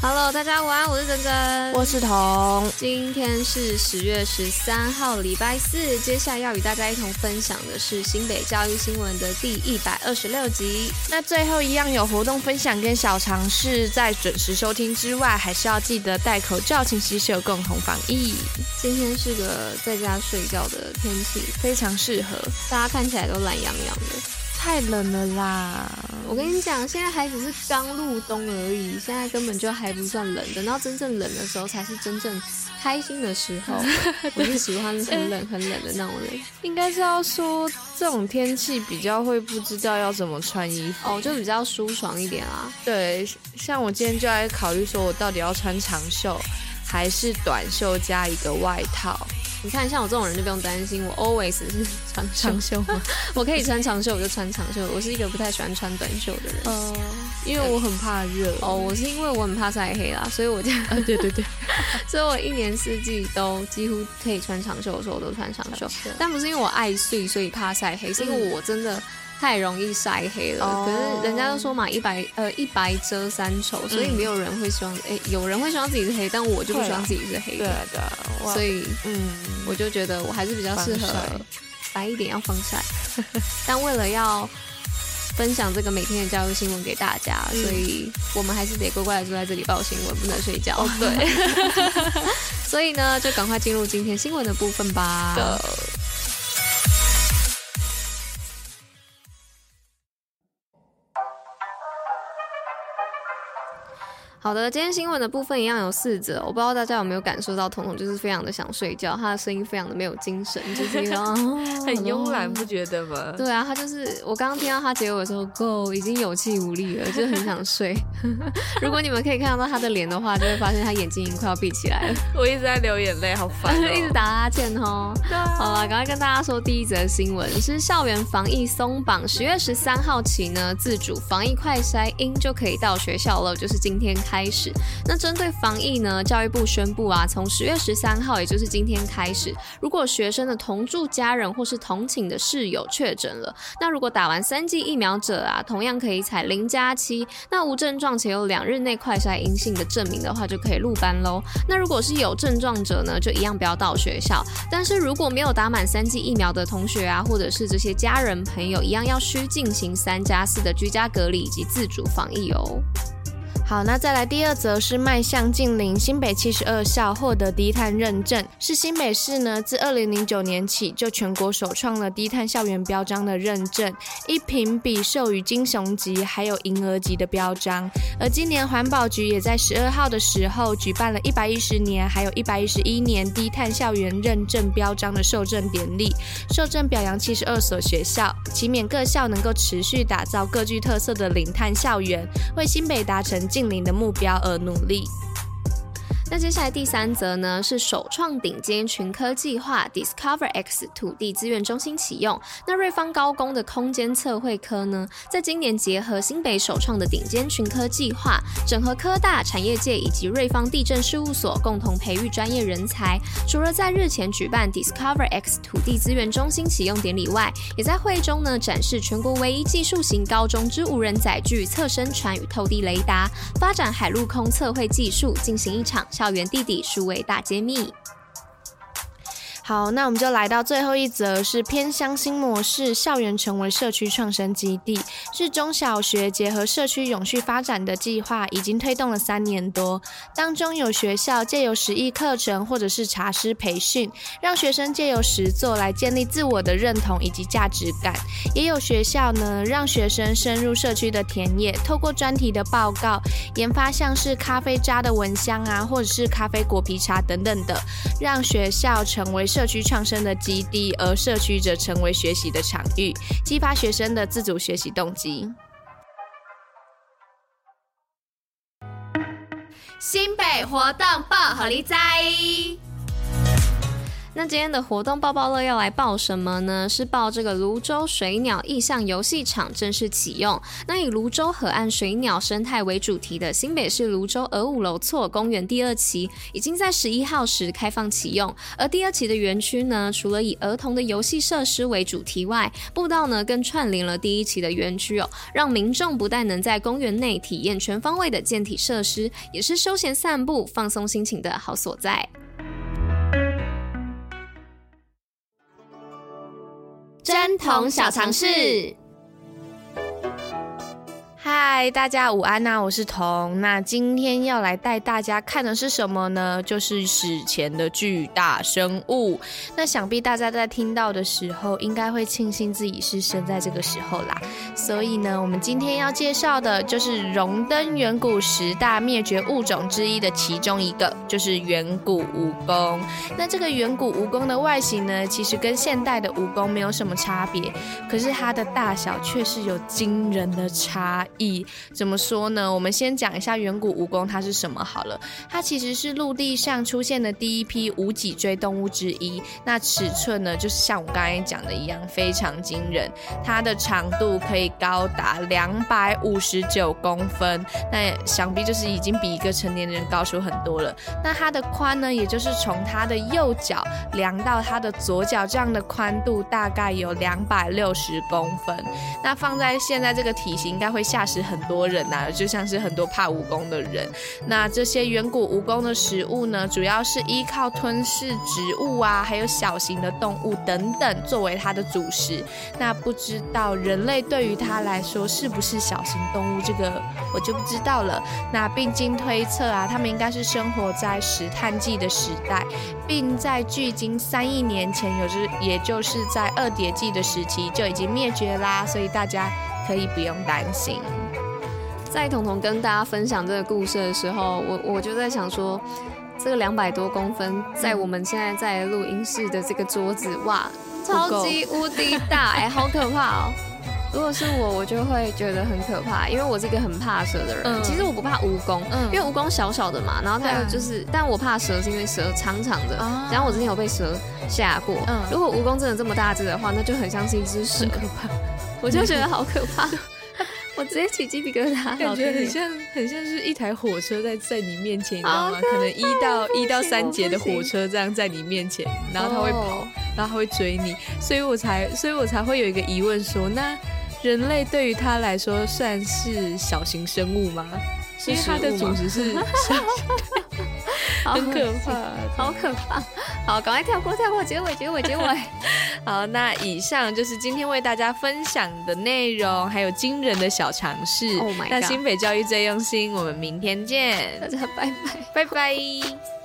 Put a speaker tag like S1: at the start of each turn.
S1: Hello，大家午安，我是珍珍，
S2: 我是彤。
S1: 今天是十月十三号，礼拜四。接下来要与大家一同分享的是新北教育新闻的第一百二十六集。
S2: 那最后一样有活动分享跟小常识，在准时收听之外，还是要记得戴口罩，勤洗手，共同防疫。
S1: 今天是个在家睡觉的天气，
S2: 非常适合。
S1: 大家看起来都懒洋洋的。
S2: 太冷了啦！
S1: 我跟你讲，现在还只是刚入冬而已，现在根本就还不算冷，等到真正冷的时候，才是真正开心的时候。我是喜欢很冷很冷的那种人。
S2: 应该是要说这种天气比较会不知道要怎么穿衣服
S1: 哦，就比较舒爽一点啊。
S2: 对，像我今天就在考虑说，我到底要穿长袖还是短袖加一个外套。
S1: 你看，像我这种人就不用担心，我 always 是穿长袖吗？我可以穿长袖，我就穿长袖。我是一个不太喜欢穿短袖的人，
S2: 哦、呃，因为我很怕热。
S1: 哦，我是因为我很怕晒黑啦，所以我就，啊，对对对，所以我一年四季都几乎可以穿长袖的时候我都穿长袖，但不是因为我爱睡，所以怕晒黑，是因为我真的。太容易晒黑了，oh. 可是人家都说嘛，一白呃一白遮三丑，所以没有人会希望，哎、欸，有人会希望自己是黑，但我就不希望自己是黑的，对的，所以嗯，我就觉得我还是比较适合白一点，要防晒。但为了要分享这个每天的教育新闻给大家，嗯，所以我们还是得乖乖的坐在这里报新闻，不能睡觉。Oh, 对，所以呢，就赶快进入今天新闻的部分吧。好的，今天新闻的部分一样有四则，我不知道大家有没有感受到，彤彤就是非常的想睡觉，他的声音非常的没有精神，就是
S2: 很慵懒，不觉得吗？
S1: 对啊，他就是我刚刚听到他结尾的时候，Go 已经有气无力了，就很想睡。如果你们可以看到他的脸的话，就会发现他眼睛已经快要闭起来了。
S2: 我一直在流眼泪，好烦喔，
S1: 一直打哈欠哦。好了，赶快跟大家说第一则新闻是校园防疫松绑，十月十三号起呢，自主防疫快筛阴就可以到学校了，就是今天开。始，那针对防疫呢，教育部宣布啊，从十月十三号，也就是今天开始，如果学生的同住家人或是同寝的室友确诊了，那如果打完三剂疫苗者啊，同样可以采零加七，那无症状且有两日内快筛阴性的证明的话，就可以入班喽。那如果是有症状者呢，就一样不要到学校。但是如果没有打满三剂疫苗的同学啊，或者是这些家人朋友，一样要需进行三加四的居家隔离以及自主防疫哦。
S2: 好，那再来第二则是迈向净零，新北七十二校获得低碳认证，是新北市呢自二零零九年起就全国首创了低碳校园标章的认证，一评比授予金熊级还有银鹅级的标章。而今年环保局也在十二号的时候举办了一百一十年还有一百一十一年低碳校园认证标章的授证典礼，授证表扬七十二所学校，期勉各校能够持续打造各具特色的零碳校园，为新北达成净零的目标而努力。
S1: 那接下来第三则呢，是首创顶尖群科计划 Discover X 土地资源中心启用。那瑞芳高工的空间测绘科呢，在今年结合新北首创的顶尖群科计划，整合科大产业界以及瑞芳地政事务所共同培育专业人才。除了在日前举办 Discover X 土地资源中心启用典礼外，也在会中呢展示全国唯一技术型高中之无人载具侧身船与透地雷达，发展海陆空测绘技术，进行一场。校园地底数位大揭秘。
S2: 好，那我们就来到最后一则，是偏乡新模式，校园成为社区创生基地，是中小学结合社区永续发展的计划，已经推动了三年多。当中有学校借由实艺课程或者是茶师培训，让学生借由实作来建立自我的认同以及价值感；也有学校呢，让学生深入社区的田野，透过专题的报告，研发像是咖啡渣的蚊香啊，或者是咖啡果皮茶等等的，让学校成为。社区创生的基地，而社区则成为学习的场域，激发学生的自主学习动机。
S1: 新北活动报好利在。那今天的活动报报乐要来报什么呢？是报这个泸州水鸟意象游戏场正式启用。那以泸州河岸水鸟生态为主题的新北市泸州鹅五楼厝公园第二期，已经在十一号时开放启用。而第二期的园区呢，除了以儿童的游戏设施为主题外，步道呢更串联了第一期的园区哦，让民众不但能在公园内体验全方位的健体设施，也是休闲散步、放松心情的好所在。真童小常识。
S2: 嗨，大家午安呐、我是彤。那今天要来带大家看的是什么呢？就是史前的巨大生物。那想必大家在听到的时候，应该会庆幸自己是生在这个时候啦。所以呢，我们今天要介绍的就是荣登远古十大灭绝物种之一的其中一个，就是远古蜈蚣。那这个远古蜈蚣的外形呢，其实跟现代的蜈蚣没有什么差别，可是它的大小却是有惊人的差异。怎么说呢？我们先讲一下远古蜈蚣它是什么好了。它其实是陆地上出现的第一批无脊椎动物之一。那尺寸呢，就是像我刚才讲的一样，非常惊人。它的长度可以高达两百五十九公分，那想必就是已经比一个成年人高出很多了。那它的宽呢，也就是从它的右脚量到它的左脚这样的宽度，大概有两百六十公分。那放在现在这个体型，应该会吓。很多人呐、啊，就像是很多怕蜈蚣的人。那这些远古蜈蚣的食物呢，主要是依靠吞噬植物啊，还有小型的动物等等作为它的主食。那不知道人类对于它来说是不是小型动物，这个我就不知道了。那并经推测啊，它们应该是生活在石炭纪的时代，并在距今三亿年前，有之也就是在二叠纪的时期就已经灭绝啦。所以大家。可以不用担心。
S1: 在彤彤跟大家分享这个故事的时候，我我就在想说，这个两百多公分，在我们现在在录音室的这个桌子，哇，超级无敌大，哎、欸，好可怕哦！如果是我，我就会觉得很可怕，因为我是一个很怕蛇的人。嗯、其实我不怕蜈蚣，嗯、因为蜈蚣小小的嘛，然后它又就是，嗯、但我怕蛇是因为蛇长长的，然后我之前有被蛇吓过。嗯、如果蜈蚣真的这么大只的话，那就很像是一只蛇，可怕。我就觉得好可怕，我直接起鸡皮疙瘩，
S2: 感觉很像很像是一台火车在在你面前，你知道吗？可能一到一到三节的火车这样在你面前，然后它会跑，然后它会追你，所以我才所以我才会有一个疑问说，那人类对于它来说算是小型生物吗？因为它的主食是。很可怕，
S1: 好可怕！好，赶快跳过，跳过结尾，结尾，结尾。
S2: 好，那以上就是今天为大家分享的内容，还有惊人的小尝试。Oh my God！那新北教育最用心，我们明天见，
S1: 大家拜拜，
S2: 拜拜。